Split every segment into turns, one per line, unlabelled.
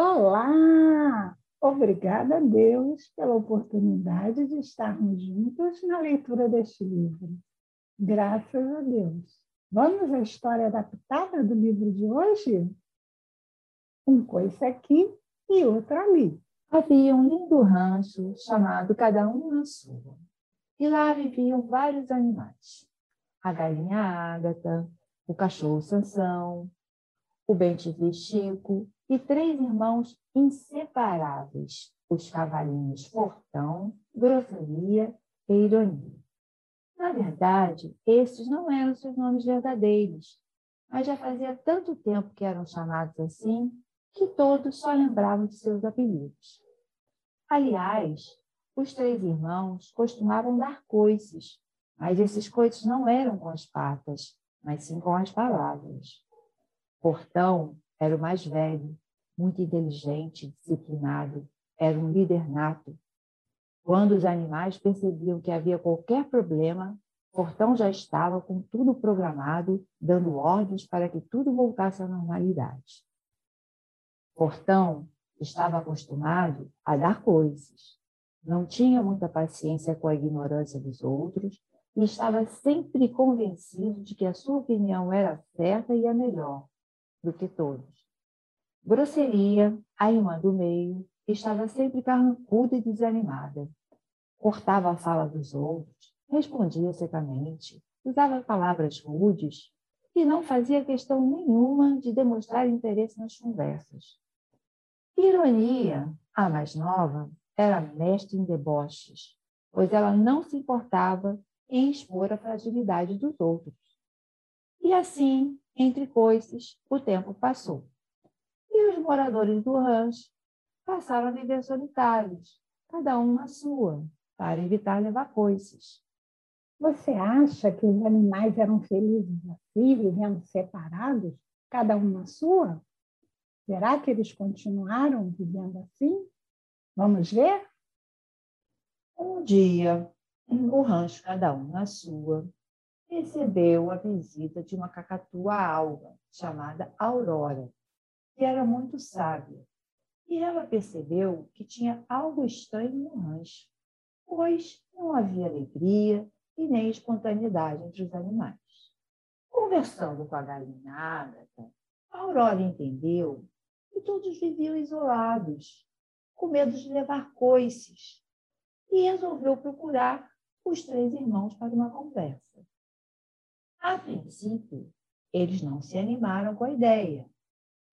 Olá! Obrigada a Deus pela oportunidade de estarmos juntos na leitura deste livro. Graças a Deus. Vamos à história adaptada do livro de hoje? Um coisa aqui e outro ali.
Havia um lindo rancho chamado Cada Um na Sua. E lá viviam vários animais. A galinha Ágata, o cachorro Sansão, o bem-te-vi Chico e três irmãos inseparáveis, os cavalinhos Fortão, Grosseria e Ironia. Na verdade, esses não eram seus nomes verdadeiros, mas já fazia tanto tempo que eram chamados assim que todos só lembravam de seus apelidos. Aliás, os três irmãos costumavam dar coices, mas esses coices não eram com as patas, mas sim com as palavras. Portão era o mais velho, muito inteligente, disciplinado, era um líder nato. Quando os animais percebiam que havia qualquer problema, Portão já estava com tudo programado, dando ordens para que tudo voltasse à normalidade. Portão estava acostumado a dar coisas. Não tinha muita paciência com a ignorância dos outros e estava sempre convencido de que a sua opinião era certa e a melhor do que todos. Grosseria, a irmã do meio, estava sempre carrancuda e desanimada. Cortava a fala dos outros, respondia secamente, usava palavras rudes e não fazia questão nenhuma de demonstrar interesse nas conversas. Ironia, a mais nova, era mestre em deboches, pois ela não se importava em expor a fragilidade dos outros. E assim entre coices, o tempo passou. E os moradores do rancho passaram a viver solitários, cada um na sua, para evitar levar coices.
Você acha que os animais eram felizes assim, vivendo separados, cada um na sua? Será que eles continuaram vivendo assim? Vamos ver?
Um dia, no rancho, cada um na sua, recebeu a visita de uma cacatua alva, chamada Aurora, que era muito sábia. E ela percebeu que tinha algo estranho no rancho, pois não havia alegria e nem espontaneidade entre os animais. Conversando com a galinha Ágata, Aurora entendeu que todos viviam isolados, com medo de levar coices, e resolveu procurar os três irmãos para uma conversa. A princípio, eles não se animaram com a ideia,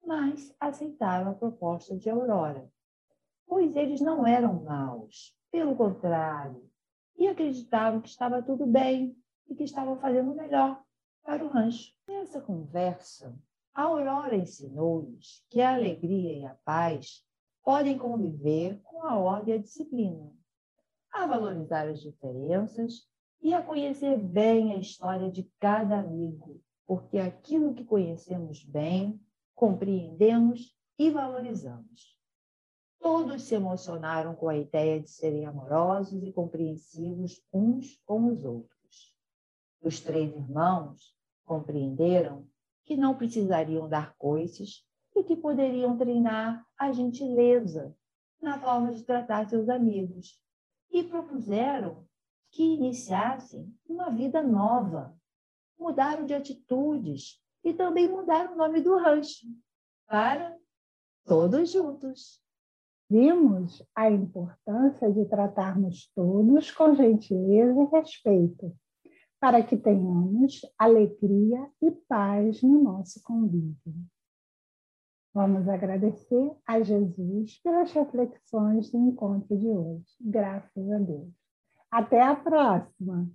mas aceitaram a proposta de Aurora, pois eles não eram maus, pelo contrário, e acreditavam que estava tudo bem e que estavam fazendo o melhor para o rancho. Nessa conversa, a Aurora ensinou-lhes que a alegria e a paz podem conviver com a ordem e a disciplina, a valorizar as diferenças e a conhecer bem a história de cada amigo, porque aquilo que conhecemos bem, compreendemos e valorizamos. Todos se emocionaram com a ideia de serem amorosos e compreensivos uns com os outros. Os três irmãos compreenderam que não precisariam dar coices e que poderiam treinar a gentileza na forma de tratar seus amigos e propuseram que iniciassem uma vida nova. Mudaram de atitudes e também mudaram o nome do rancho para Todos Juntos.
Vimos a importância de tratarmos todos com gentileza e respeito, para que tenhamos alegria e paz no nosso convívio. Vamos agradecer a Jesus pelas reflexões do encontro de hoje. Graças a Deus. Até a próxima!